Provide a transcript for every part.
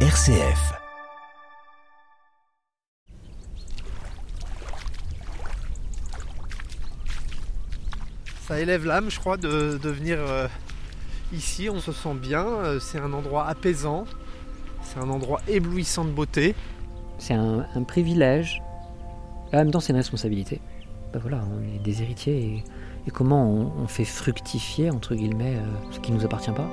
RCF. Ça élève l'âme, je crois, de, de venir euh, ici. On se sent bien. euh, C'est un endroit apaisant. C'est un endroit éblouissant de beauté. C'est un, un privilège. Et en même temps, c'est une responsabilité. Ben voilà, on est des héritiers et, et comment on, on fait fructifier, entre guillemets, euh, ce qui ne nous appartient pas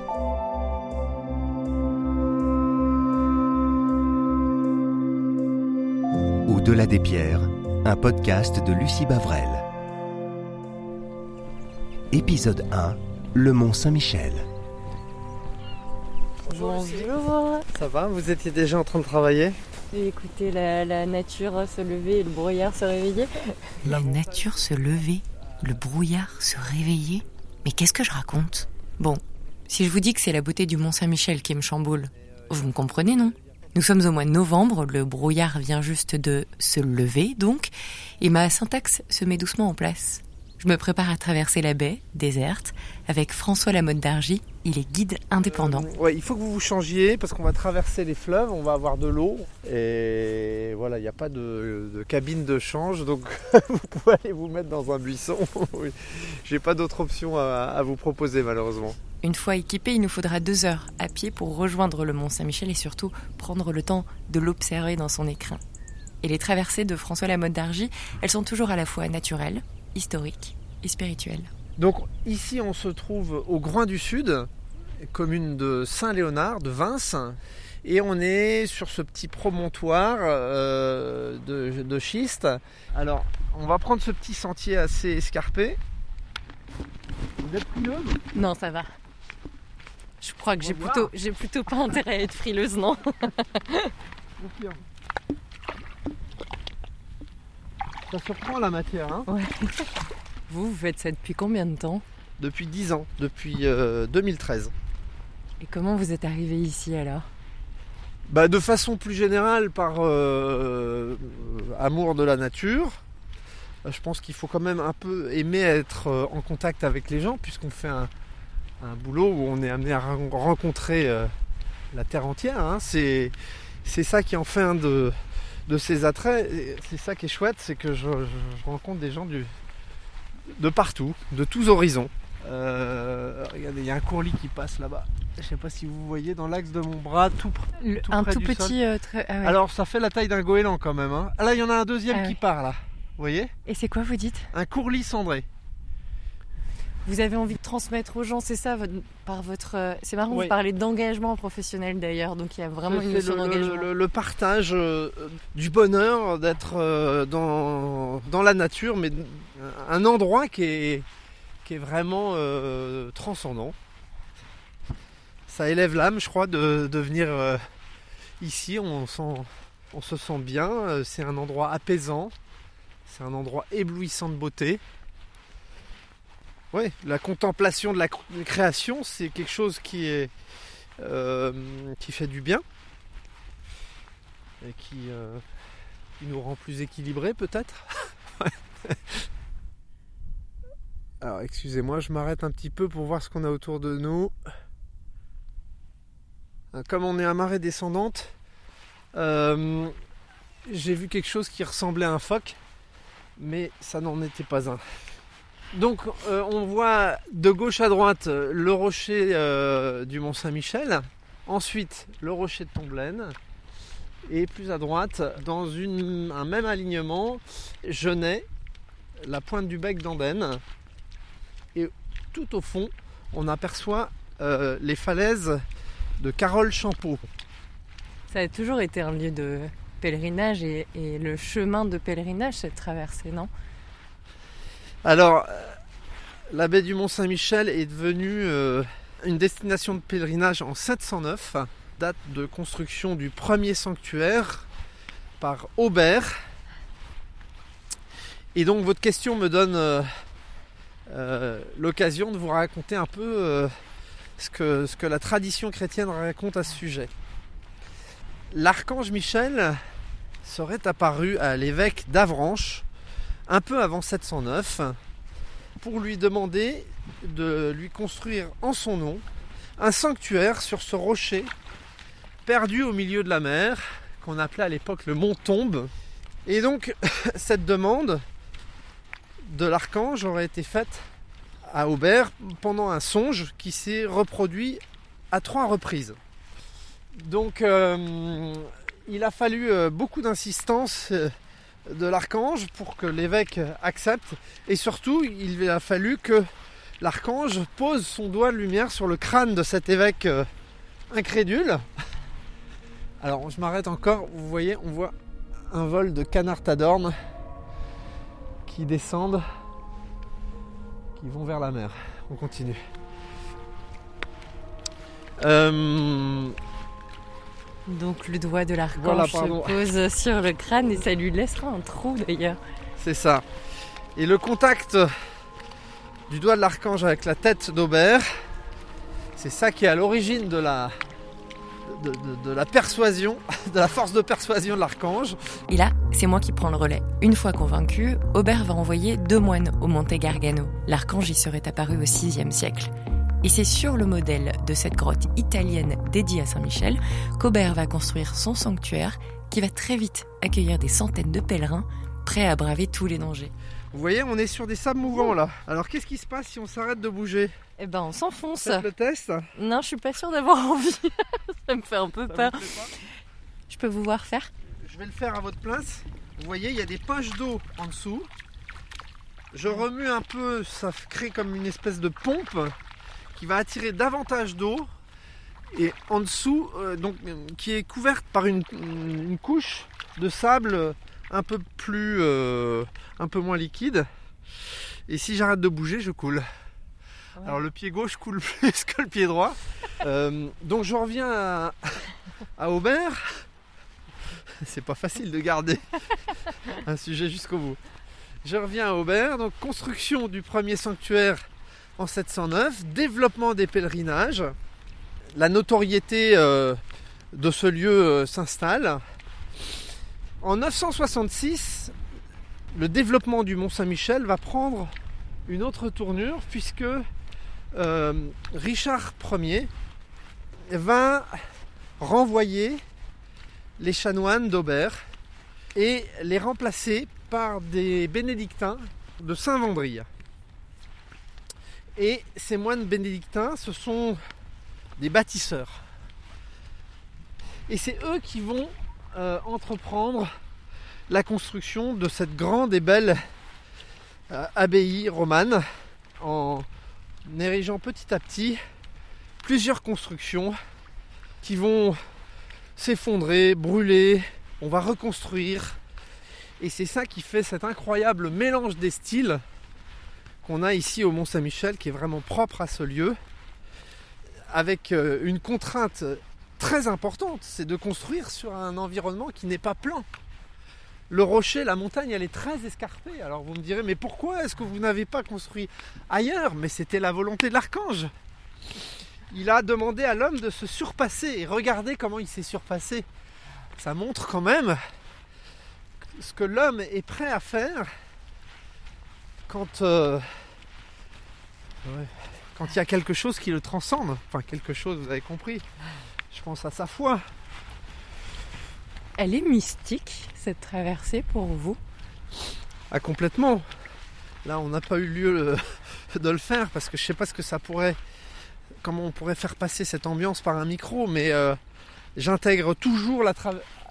Au-delà des pierres, un podcast de Lucie Bavrel. Épisode 1 Le Mont Saint-Michel. Bonjour. Ça va Vous étiez déjà en train de travailler? J'ai écouté la, la nature se lever et le brouillard se réveiller. La nature se lever, le brouillard se réveiller. Mais qu'est-ce que je raconte? Bon, si je vous dis que c'est la beauté du Mont Saint-Michel qui me chamboule, vous me comprenez, non? Nous sommes au mois de novembre, le brouillard vient juste de se lever, donc, et ma syntaxe se met doucement en place. Je me prépare à traverser la baie, déserte, avec François Lamotte d'Argy, il est guide indépendant. Euh, il faut que vous vous changiez parce qu'on va traverser les fleuves, on va avoir de l'eau. Et voilà, il n'y a pas de, cabine de change, donc vous pouvez aller vous mettre dans un buisson. J'ai pas d'autre option à vous proposer malheureusement. Une fois équipé, il nous faudra deux heures à pied pour rejoindre le Mont Saint-Michel et surtout prendre le temps de l'observer dans son écrin. Et les traversées de François Lamotte d'Argy, elles sont toujours à la fois naturelles, historiques et spirituelles. Donc ici on se trouve au Groin du Sud, commune de Saint-Léonard, de Vince, et on est sur ce petit promontoire euh, de, de schiste. Alors on va prendre ce petit sentier assez escarpé. Vous êtes frileuse Non, ça va. Je crois que j'ai plutôt, j'ai plutôt pas intérêt à être frileuse, non. Ça surprend la matière, hein Vous, vous faites ça depuis combien de temps? Depuis 10 ans, depuis euh, 2013. Et comment vous êtes arrivé ici alors? Bah, de façon plus générale, par euh, euh, amour de la nature. Euh, Je pense qu'il faut quand même un peu aimer être euh, en contact avec les gens, puisqu'on fait un, un boulot où on est amené à ren- rencontrer euh, la terre entière. hein. C'est, c'est ça qui en fait un de, de ses attraits. Et C'est ça qui est chouette, c'est que je, je- je rencontre des gens du, de partout, de tous horizons. Euh, regardez, il y a un courlis qui passe là-bas. Je sais pas si vous voyez dans l'axe de mon bras, tout Le- Tout Un près tout du petit. euh, trait- ah ouais. alors ça fait la taille d'un goéland quand même. Hein. Là il y en a un deuxième Ah qui ouais. part là. Vous voyez? Et c'est quoi vous dites? Un courlis cendré. Vous avez envie de transmettre aux gens, c'est ça, votre- par votre. euh, C'est marrant, Oui. vous parlez d'engagement professionnel d'ailleurs, donc il y a vraiment une notion d'engagement. le- partage euh, du bonheur d'être euh, dans, dans la nature, mais un endroit qui est, qui est vraiment transcendant. Ça élève l'âme, je crois, de, de venir ici. On, sent, on se sent bien. C'est un endroit apaisant. C'est un endroit éblouissant de beauté. Ouais, la contemplation de la cr- création, c'est quelque chose euh, qui fait du bien et qui, euh, nous rend plus équilibrés peut-être. Alors excusez-moi, je m'arrête un petit peu pour voir ce qu'on a autour de nous. Euh, Comme on est à marée descendante, j'ai vu quelque chose qui ressemblait à un phoque, mais ça n'en était pas un. Donc euh, on voit de gauche à droite euh, le rocher euh, du Mont Saint-Michel, ensuite le rocher de Tomblaine, et plus à droite, dans un même alignement, Genet, la pointe du bec d'Andenne, et tout au fond, on aperçoit les falaises de Carole Champeau. Ça a toujours été un lieu de pèlerinage et, et le chemin de pèlerinage, cette traversée, non? Alors, euh, la baie du Mont Saint-Michel est devenue euh, une destination de pèlerinage en 709, date de construction du premier sanctuaire par Aubert. Et donc votre question me donne euh, l'occasion de vous raconter un peu ce, que, ce que la tradition chrétienne raconte à ce sujet. L'archange Michel serait apparu à l'évêque d'Avranches un peu avant 709 pour lui demander de lui construire en son nom un sanctuaire sur ce rocher perdu au milieu de la mer, qu'on appelait à l'époque le mont Tombe. Et donc, cette demande de l'archange aurait été faite à Aubert pendant un songe qui s'est reproduit à trois reprises. Donc, euh, il a fallu euh, beaucoup d'insistance euh, de l'archange pour que l'évêque accepte. Et surtout, il a fallu que l'archange pose son doigt de lumière sur le crâne de cet évêque euh, incrédule. Alors, je m'arrête encore. Vous voyez, on voit un vol de canards tadornes qui descendent, qui vont vers la mer. On continue. Euh, Donc le doigt de l'archange Voilà, se pose sur le crâne et ça lui laissera un trou d'ailleurs. C'est ça. Et le contact du doigt de l'archange avec la tête d'Aubert, c'est ça qui est à l'origine de la, de, de- de la persuasion, de la force de persuasion de l'archange. Et là, c'est moi qui prends le relais. Une fois convaincu, Aubert va envoyer deux moines au Monte Gargano. L'archange y serait apparu au VIe siècle. Et c'est sur le modèle de cette grotte italienne dédiée à Saint-Michel qu'Aubert va construire son sanctuaire qui va très vite accueillir des centaines de pèlerins prêts à braver tous les dangers. Vous voyez, on est sur des sables mouvants là. Alors qu'est-ce qui se passe si on s'arrête de bouger? Eh ben on s'enfonce. Faites le test. Non, je suis pas sûre d'avoir envie. ça me fait un peu Ça peur. Je peux vous voir faire? Je vais le faire à votre place. Vous voyez, il y a des poches d'eau en dessous. Je remue un peu, ça crée comme une espèce de pompe qui va attirer davantage d'eau. Et en dessous, euh, donc, qui est couverte par une, une couche de sable un peu plus, euh, un peu moins liquide. Et si j'arrête de bouger, je coule. Ouais. Alors le pied gauche coule plus que le pied droit. Euh, donc je reviens à, à Aubert. C'est pas facile de garder un sujet jusqu'au bout. Je reviens à Aubert, donc construction du premier sanctuaire en 709, développement des pèlerinages, la notoriété euh, de ce lieu euh, s'installe. En 966, le développement du Mont Saint-Michel va prendre une autre tournure puisque euh, Richard Ier va renvoyer les chanoines d'Aubert et les remplacer par des bénédictins de Saint-Vendry. Et ces moines bénédictins, ce sont des bâtisseurs. Et c'est eux qui vont euh, entreprendre la construction de cette grande et belle euh, abbaye romane en érigeant petit à petit plusieurs constructions qui vont s'effondrer, brûler, on va reconstruire. Et c'est ça qui fait cet incroyable mélange des styles qu'on a ici au Mont Saint-Michel, qui est vraiment propre à ce lieu, avec euh, une contrainte très importante, c'est de construire sur un environnement qui n'est pas plan. Le rocher, la montagne, elle est très escarpée. Alors vous me direz, mais pourquoi est-ce que vous n'avez pas construit ailleurs? Mais c'était la volonté de l'archange. Il a demandé à l'homme de se surpasser et regardez comment il s'est surpassé. Ça montre quand même ce que l'homme est prêt à faire quand euh, ouais, quand il y a quelque chose qui le transcende. Enfin quelque chose, vous avez compris. Je pense à sa foi. Elle est mystique, cette traversée pour vous Ah complètement. Là on n'a pas eu lieu le- de le faire parce que je sais pas ce que ça pourrait comment on pourrait faire passer cette ambiance par un micro, mais euh, j'intègre toujours la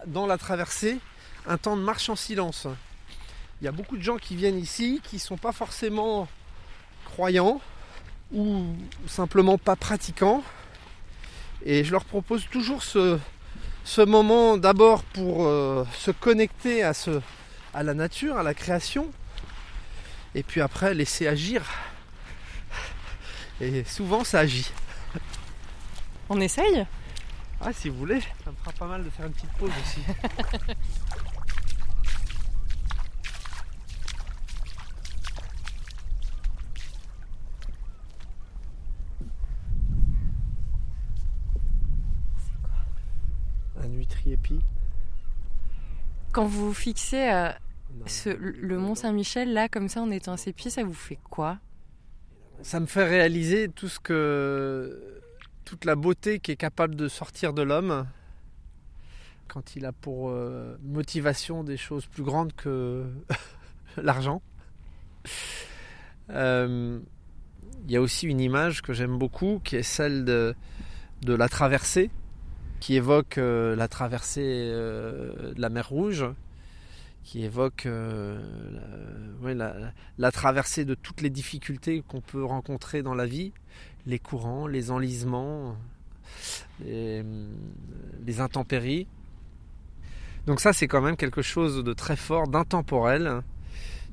dans la traversée un temps de marche en silence. Il y a beaucoup de gens qui viennent ici qui sont pas forcément croyants ou simplement pas pratiquants. Et je leur propose toujours ce, ce moment d'abord pour euh, se connecter à, ce, à la nature, à la création, et puis après laisser agir. Et souvent ça agit. On essaye? Ah si vous voulez, ça me fera pas mal de faire une petite pause aussi. Quand vous fixez euh, ce- le Mont Saint-Michel là comme ça en étant à ses pieds, ça vous fait quoi? Ça me fait réaliser tout ce que toute la beauté qui est capable de sortir de l'homme quand il a pour euh, motivation des choses plus grandes que l'argent. Euh, il y a aussi une image que j'aime beaucoup qui est celle de, de la traversée, qui évoque euh, la traversée euh, de la mer Rouge, qui évoque euh, la, traversée de toutes les difficultés qu'on peut rencontrer dans la vie, les courants, les enlisements, les, intempéries. Donc ça, c'est quand même quelque chose de très fort, d'intemporel,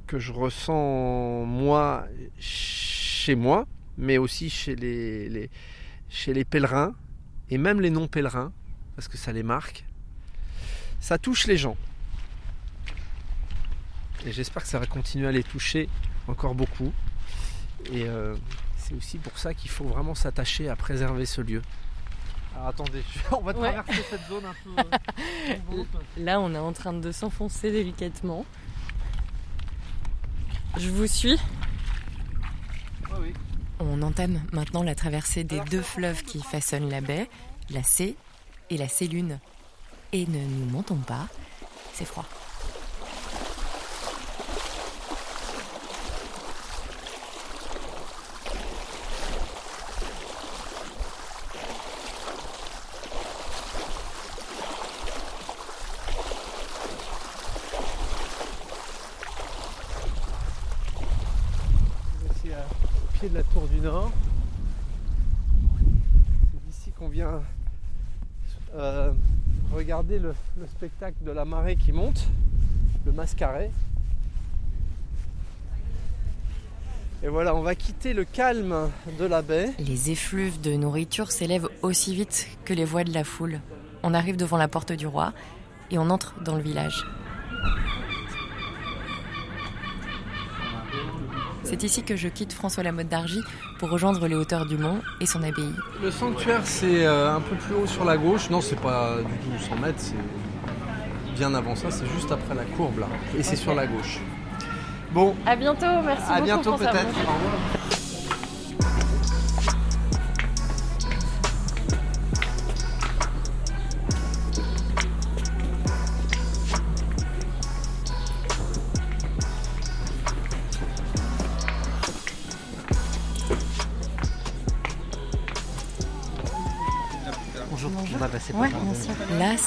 que je ressens moi chez moi, mais aussi chez les pèlerins et même les non-pèlerins, parce que ça les marque. Ça touche les gens. Et j'espère que ça va continuer à les toucher encore beaucoup. Et euh, c'est aussi pour ça qu'il faut vraiment s'attacher à préserver ce lieu. Alors attendez, on va Ouais. traverser cette zone un peu euh. Là, on est en train de s'enfoncer délicatement. Je vous suis. Oui. On entame maintenant la traversée des deux fleuves qui façonnent la baie, la C et la C-Lune. Et ne nous mentons pas, c'est froid. à- au pied de la tour du Nord. C'est d'ici qu'on vient euh, regarder le, le spectacle de la marée qui monte, le mascaret. Et voilà, on va quitter le calme de la baie. Les effluves de nourriture s'élèvent aussi vite que les voix de la foule. On arrive devant la porte du roi et on entre dans le village. C'est ici que je quitte François Lamotte d'Argy pour rejoindre les hauteurs du mont et son abbaye. Le sanctuaire, c'est euh, un peu plus haut sur la gauche. Non, c'est pas du tout 100 mètres, c'est bien avant ça, c'est juste après la courbe là. Et c'est sur la gauche. Bon, À bientôt, merci à beaucoup. bientôt François. peut-être.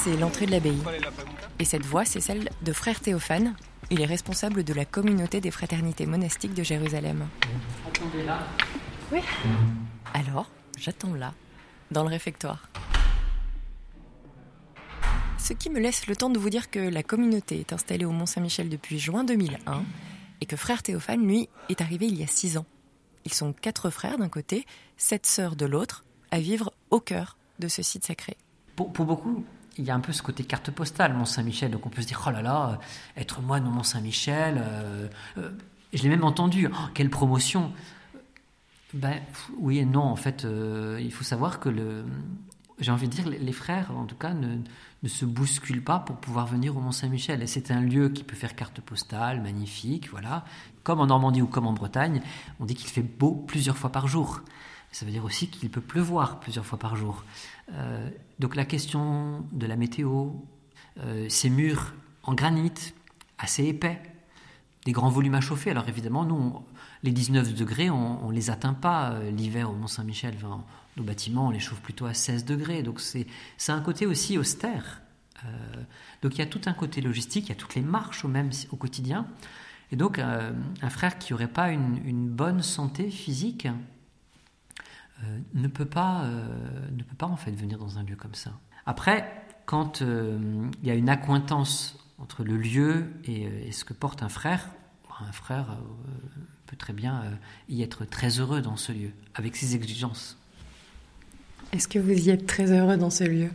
C'est l'entrée de l'abbaye. Et cette voie, c'est celle de frère Théophane. Il est responsable de la communauté des fraternités monastiques de Jérusalem. Attendez là. Alors, j'attends là, dans le réfectoire. Ce qui me laisse le temps de vous dire que la communauté est installée au Mont-Saint-Michel depuis juin 2001 et que frère Théophane, lui, est arrivé il y a six ans. Ils sont quatre frères d'un côté, sept sœurs de l'autre, à vivre au cœur de ce site sacré. Pour, pour beaucoup, il y a un peu ce côté carte postale, Mont-Saint-Michel. Donc on peut se dire, oh là là, euh, être moine au Mont-Saint-Michel. euh, euh, je l'ai même entendu, oh, quelle promotion. Ben, oui et non, en fait, il faut savoir que le. J'ai envie de dire, les- frères, en tout cas, ne, ne se bousculent pas pour pouvoir venir au Mont-Saint-Michel. Et c'est un lieu qui peut faire carte postale, magnifique, voilà. Comme en Normandie ou comme en Bretagne, on dit qu'il fait beau plusieurs fois par jour. Ça veut dire aussi qu'il peut pleuvoir plusieurs fois par jour. Euh, donc la question de la météo, euh, ces murs en granit, assez épais, des grands volumes à chauffer. Alors évidemment, nous, les 19 degrés, on ne les atteint pas euh, l'hiver au Mont-Saint-Michel. Enfin, nos bâtiments, on les chauffe plutôt à 16 degrés. Donc c'est un côté aussi austère. Donc il y a tout un côté logistique, il y a toutes les marches au, quotidien. Et donc un frère qui n'aurait pas une bonne santé physique euh, ne, peut pas, euh, ne peut pas en fait venir dans un lieu comme ça. Après, quand euh, il y a une accointance entre le lieu et, et ce que porte un frère, un frère peut très bien y être très heureux dans ce lieu, avec ses exigences. Est-ce que vous y êtes très heureux dans ce lieu?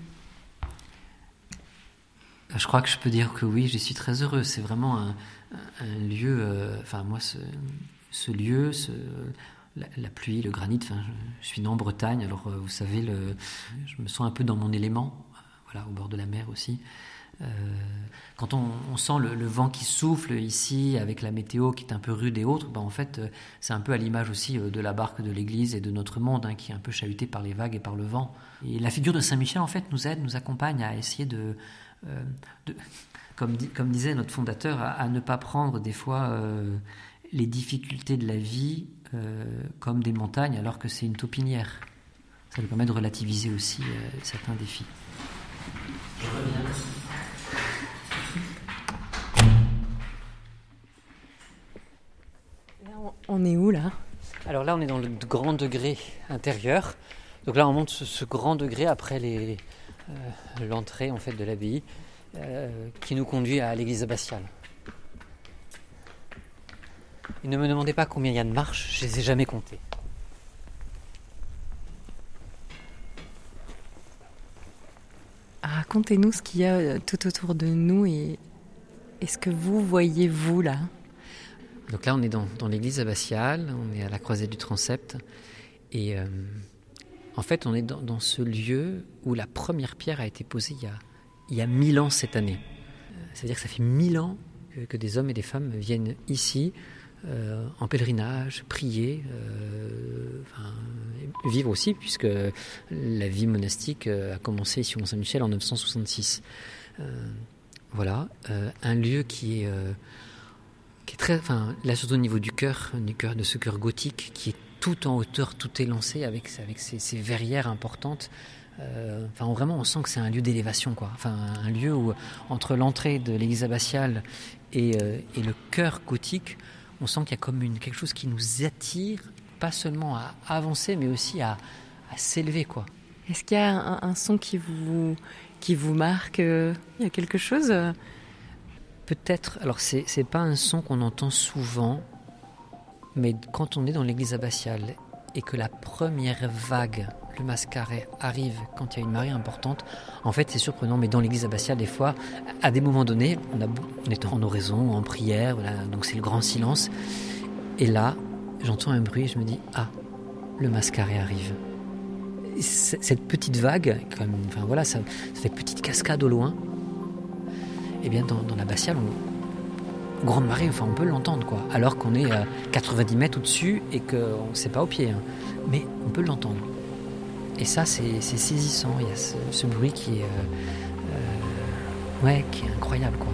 Je crois que je peux dire que oui, j'y suis très heureux. C'est vraiment un, un lieu, euh, enfin moi, ce, ce lieu, ce, la, pluie, le granit, enfin, je, suis né en Bretagne, alors euh, vous savez, je me sens un peu dans mon élément, euh, voilà, au bord de la mer aussi. Euh, quand on, sent le, vent qui souffle ici, avec la météo qui est un peu rude et autres, ben en fait, c'est un peu à l'image aussi de la barque de l'Église et de notre monde, hein, qui est un peu chahuté par les vagues et par le vent. Et la figure de Saint Michel, en fait, nous aide, nous accompagne à essayer de, comme, disait notre fondateur, à, ne pas prendre des fois les difficultés de la vie comme des montagnes alors que c'est une taupinière. Ça nous permet de relativiser aussi certains défis. Je reviens. On est où là? Alors là, on est dans le grand degré intérieur. Donc là, on monte ce, grand degré après euh, l'entrée en fait de l'abbaye euh, qui nous conduit à l'église abbatiale. Et ne me demandez pas combien il y a de marches, je les ai jamais comptées. Racontez-nous ce qu'il y a euh, tout autour de nous et, et ce que vous voyez vous là. Donc là, on est dans, l'église abbatiale, on est à la croisée du transept. Et euh, en fait, on est dans, ce lieu où la première pierre a été posée il y a, il y a mille ans cette année. Euh, c'est-à-dire que ça fait mille ans que, des hommes et des femmes viennent ici euh, en pèlerinage, prier, vivre aussi, puisque la vie monastique a commencé ici au Mont-Saint-Michel en 966. voilà, un lieu qui est très, enfin, là surtout au niveau du cœur, du cœur de ce cœur gothique qui est tout en hauteur, tout élancé avec, avec ces, verrières importantes. Euh, enfin, vraiment, on sent que c'est un lieu d'élévation, quoi. Enfin, un lieu où, entre l'entrée de l'église abbatiale et, euh, et, le cœur gothique, on sent qu'il y a comme une, quelque chose qui nous attire, pas seulement à avancer, mais aussi à, à s'élever, quoi. Est-ce qu'il y a un, un, son qui vous, qui vous marque euh, Il y a quelque chose Peut-être, alors c'est, c'est pas un son qu'on entend souvent, mais quand on est dans l'église abbatiale et que la première vague, le mascaret, arrive quand il y a une marée importante, en fait c'est surprenant, mais dans l'église abbatiale, des fois, à des moments donnés, on, on est en oraison, en prière, voilà, donc c'est le grand silence, et là, j'entends un bruit et je me dis, ah, le mascaret arrive. Cette petite vague, comme, enfin voilà, ça, fait petite cascade au loin, eh bien dans, la l'abbatiale, grande marée, enfin on peut l'entendre quoi. Alors qu'on est à 90 mètres au-dessus et qu'on ne sait pas au pied. Hein. Mais on peut l'entendre. Et ça c'est saisissant. Il y a ce, bruit qui est, euh, euh, ouais, qui est incroyable quoi.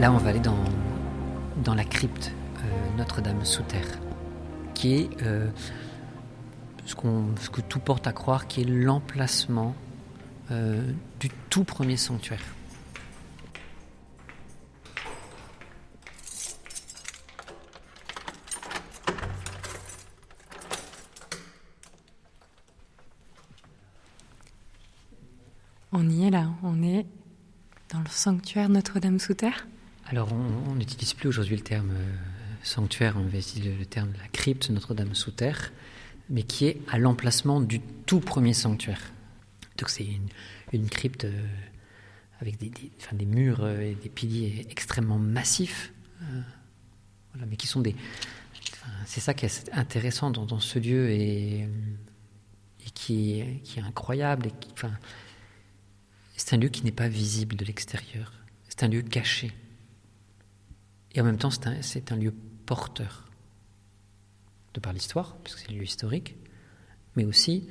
Là, on va aller dans, dans la crypte euh, Notre-Dame sous terre, qui est ce, ce, que tout porte à croire, qui est l'emplacement euh, du tout premier sanctuaire. On y est là, on est dans le sanctuaire Notre-Dame sous terre. Alors on n'utilise plus aujourd'hui le terme euh, sanctuaire, on va utiliser le terme de la crypte Notre-Dame sous terre mais qui est à l'emplacement du tout premier sanctuaire. Donc c'est une, crypte euh, avec des, murs euh, et des piliers extrêmement massifs, euh, mais qui sont des... c'est ça qui est intéressant dans, ce lieu et, qui, est, incroyable. C'est un lieu qui n'est pas visible de l'extérieur. C'est un lieu caché. Et en même temps, c'est un lieu porteur de par l'histoire, puisque c'est un lieu historique, mais aussi,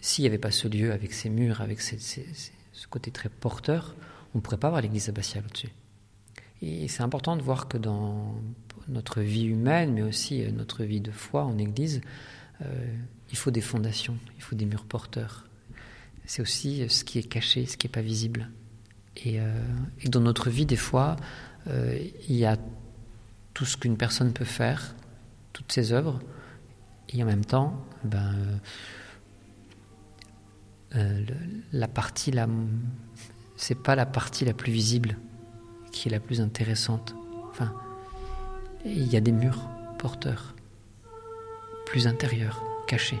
s'il n'y avait pas ce lieu avec ses murs, avec ce côté très porteur, on ne pourrait pas avoir l'église abbatiale au-dessus. Et c'est important de voir que dans notre vie humaine, mais aussi euh, notre vie de foi en église, euh, il faut des fondations, il faut des murs porteurs. C'est aussi euh, ce qui est caché, ce qui n'est pas visible. Et, et, dans notre vie, des fois, il y a tout ce qu'une personne peut faire, toutes ses œuvres, et en même temps, ben, euh, euh, la partie la, c'est pas la partie la plus visible qui est la plus intéressante. Enfin, il y a des murs porteurs, plus intérieurs, cachés.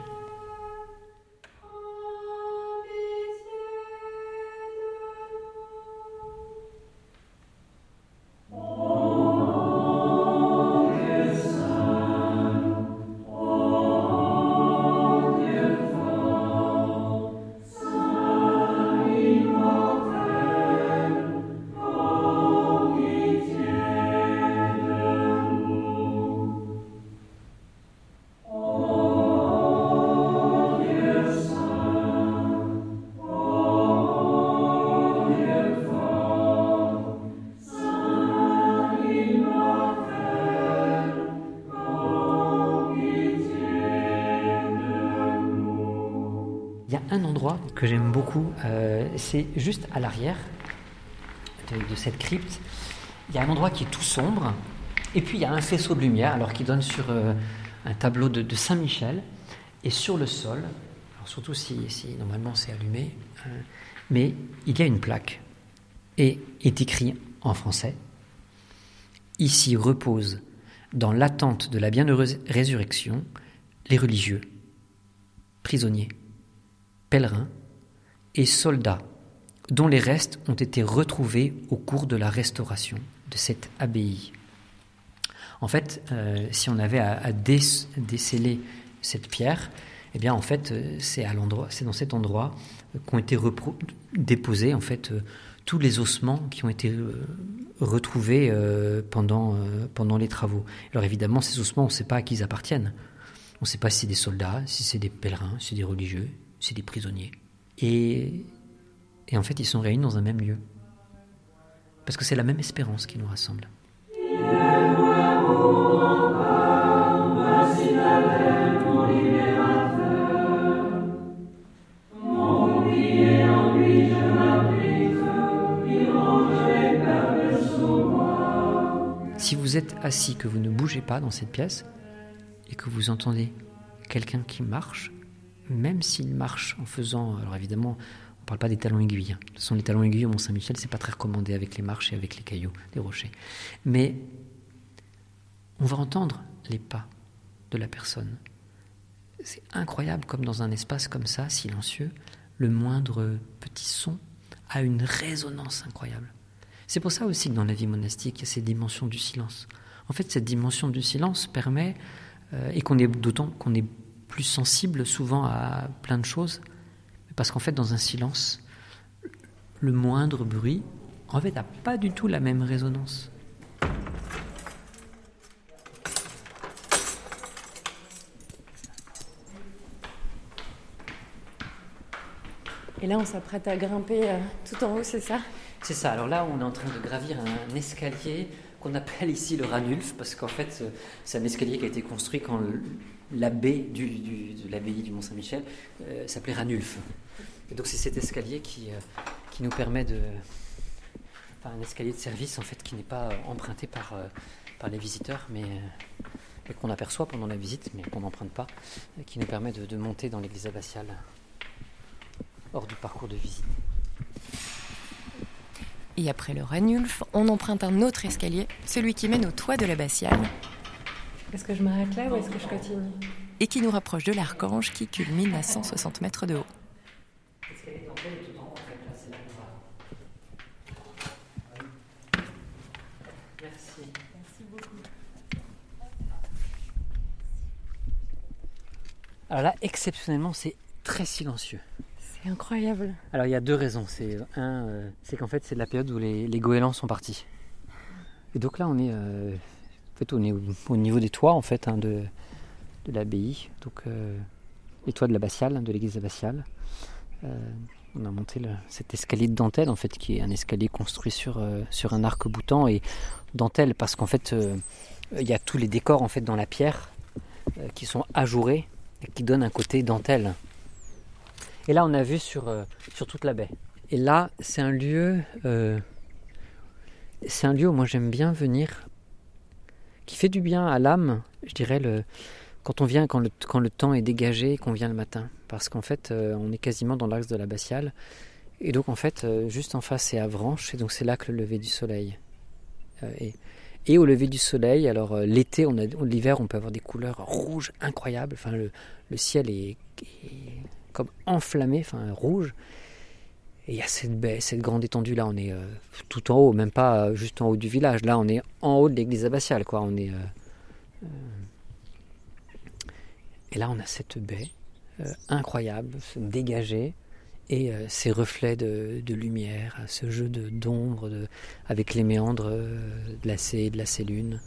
Que j'aime beaucoup. Euh, c'est juste à l'arrière de, cette crypte. Il y a un endroit qui est tout sombre. Et puis il y a un faisceau de lumière alors qui donne sur euh, un tableau de, Saint-Michel. Et sur le sol, surtout si, normalement c'est allumé, hein, mais il y a une plaque. Et est écrit en français Ici repose, dans l'attente de la bienheureuse résurrection, les religieux, prisonniers, pèlerins et soldats dont les restes ont été retrouvés au cours de la restauration de cette abbaye. En fait, euh, si on avait à, déceler cette pierre, eh bien, en fait, euh, c'est à dans cet endroit qu'ont été déposés en fait euh, tous les ossements qui ont été retrouvés pendant les travaux. Alors évidemment, ces ossements, on ne sait pas à qui ils appartiennent. On ne sait pas si c'est des soldats, si c'est des pèlerins, si c'est des religieux, c'est des prisonniers. Et, et en fait, ils sont réunis dans un même lieu. Parce que c'est la même espérance qui nous rassemble. Si vous êtes assis, que vous ne bougez pas dans cette pièce, et que vous entendez quelqu'un qui marche, même s'il marche en faisant, alors évidemment, on ne parle pas des talons aiguilles. Ce sont les talons aiguilles au Mont-Saint-Michel, c'est pas très recommandé avec les marches et avec les cailloux, les rochers. Mais on va entendre les pas de la personne. C'est incroyable comme dans un espace comme ça, silencieux, le moindre petit son a une résonance incroyable. C'est pour ça aussi que dans la vie monastique, il y a cette dimension du silence. En fait, cette dimension du silence permet euh, et qu'on est d'autant qu'on est plus sensible souvent à plein de choses, parce qu'en fait, dans un silence, le moindre bruit, en fait, n'a pas du tout la même résonance. Et là, on s'apprête à grimper euh, tout en haut, c'est ça? C'est ça. Alors là, on est en train de gravir un escalier qu'on appelle ici le Ranulf, parce qu'en fait, c'est un escalier qui a été construit quand l'abbé de l'abbaye du Mont-Saint-Michel euh, s'appelait Ranulf. Et donc c'est cet escalier qui, euh, nous permet de... Un escalier de service, en fait, qui n'est pas euh, emprunté par, les visiteurs, mais qu'on aperçoit pendant la visite, mais qu'on n'emprunte pas, qui nous permet de, monter dans l'église abbatiale hors du parcours de visite. Et après le Ranulf, on emprunte un autre escalier, celui qui mène au toit de l'abbatiale. Est-ce que je m'arrête là ou est-ce que je continue Et qui nous rapproche de l'archange qui culmine à 160 mètres de haut. Alors là, exceptionnellement, c'est très silencieux incroyable. Alors il y a deux raisons. C'est un, euh, c'est qu'en fait c'est la période où les, les, goélands sont partis. Et donc là on est, euh, fait, on est au, niveau des toits en fait hein, de, l'abbaye, donc euh, les toits de l'abbatiale, de l'église abbatiale. on a monté cet escalier de dentelle en fait qui est un escalier construit sur, sur un arc boutant et dentelle parce qu'en fait il y a tous les décors en fait dans la pierre qui sont ajourés et qui donnent un côté dentelle. Et là, on a vu sur, euh, sur toute la baie. Et là, c'est un lieu, euh, c'est un lieu où moi j'aime bien venir, qui fait du bien à l'âme, je dirais, le, quand on vient, quand le, quand le temps est dégagé, qu'on vient le matin. Parce qu'en fait, euh, on est quasiment dans l'axe de l'abbatiale. Et donc, en fait, juste en face, c'est Avranches, et donc c'est là que le lever du soleil. Et, et, au lever du soleil, alors l'été, on a, l'hiver, on peut avoir des couleurs rouges incroyables. Enfin, le, le ciel est comme enflammé, enfin rouge. Et il y a cette baie, cette grande étendue là, on est euh, tout en haut, même pas euh, juste en haut du village. Là, on est en haut de l'église abbatiale, quoi. On est. Euh, et là, on a cette baie incroyable, dégagée, et ces reflets de, lumière, ce jeu de d'ombre, avec les méandres de la C, de la C-lune.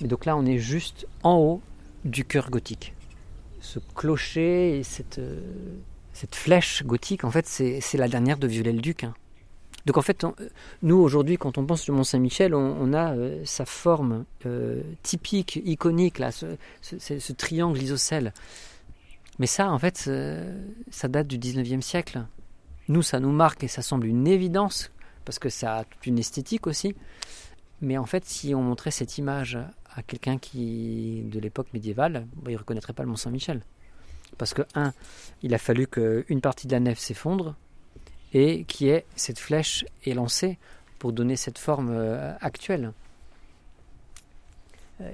Et donc là, on est juste en haut du cœur gothique. Ce clocher et cette, euh, cette flèche gothique, en fait, c'est la dernière de Viollet-le-Duc. Hein. Donc en fait, nous aujourd'hui, quand on pense au Mont Saint-Michel, on, a sa forme typique, iconique, là, ce, ce triangle isocèle. Mais ça, en fait, ça date du 19e siècle. Nous, ça nous marque et ça semble une évidence, parce que ça a toute une esthétique aussi. Mais en fait, si on montrait cette image à quelqu'un de l'époque médiévale, bah, il ne reconnaîtrait pas le Mont Saint-Michel. Parce que, un, il a fallu qu'une partie de la nef s'effondre et qui est cette flèche élancée pour donner cette forme euh, actuelle.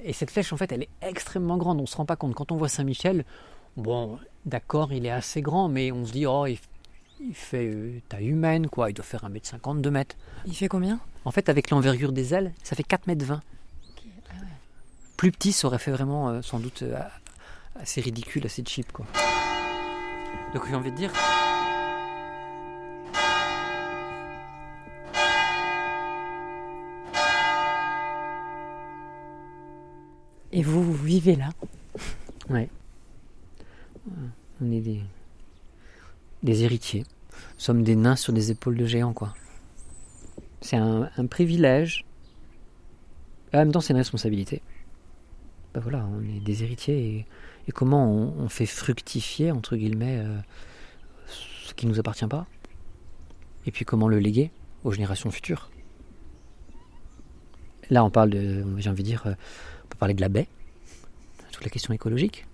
Et cette flèche, en fait, elle est extrêmement grande. On ne se rend pas compte. Quand on voit Saint-Michel, bon, d'accord, il est assez grand, mais on se dit, oh, il, fait euh, taille humaine, quoi. Il doit faire 1m50, 2 mètres. Il fait combien? En fait, avec l'envergure des ailes, ça fait 4 mètres 20. Plus petit, ça aurait fait vraiment, euh, sans doute, euh, assez ridicule, assez cheap, quoi. Donc j'ai envie de dire, Et vous, vous vivez là? Ouais. On est des, des héritiers. Nous sommes des nains sur des épaules de géants, quoi. C'est un, privilège. en même temps, c'est une responsabilité. Ben voilà, on est des héritiers et, comment on, fait fructifier, entre guillemets, euh, ce qui ne nous appartient pas? Et puis comment le léguer aux générations futures? Là, on parle de, j'ai envie de dire, euh, on peut parler de la baie, toute la question écologique.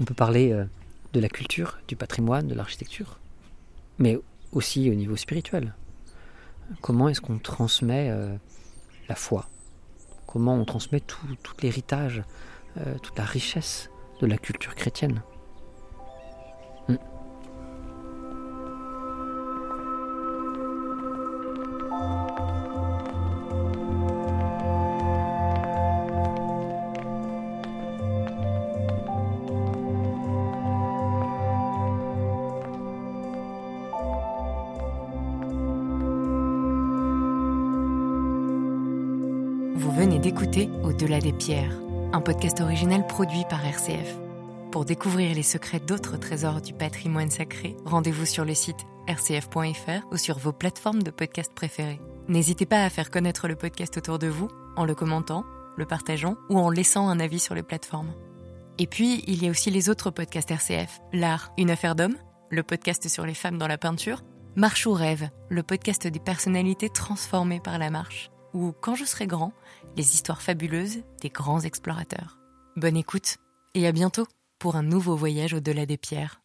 On peut parler euh, de la culture, du patrimoine, de l'architecture, mais aussi au niveau spirituel. Comment est-ce qu'on transmet euh, la foi? Comment on transmet tout, l'héritage, euh, toute la richesse de la culture chrétienne? D'écouter Au-delà des pierres, un podcast original produit par RCF. Pour découvrir les secrets d'autres trésors du patrimoine sacré, rendez-vous sur le site rcf.fr ou sur vos plateformes de podcast préférées. N'hésitez pas à faire connaître le podcast autour de vous en le commentant, le partageant ou en laissant un avis sur les plateformes. Et puis, il y a aussi les autres podcasts RCF. L'art, une affaire d'homme, le podcast sur les femmes dans la peinture, Marche ou rêve, le podcast des personnalités transformées par la marche ou Quand je serai grand, les histoires fabuleuses des grands explorateurs. Bonne écoute et à bientôt pour un nouveau voyage au-delà des pierres.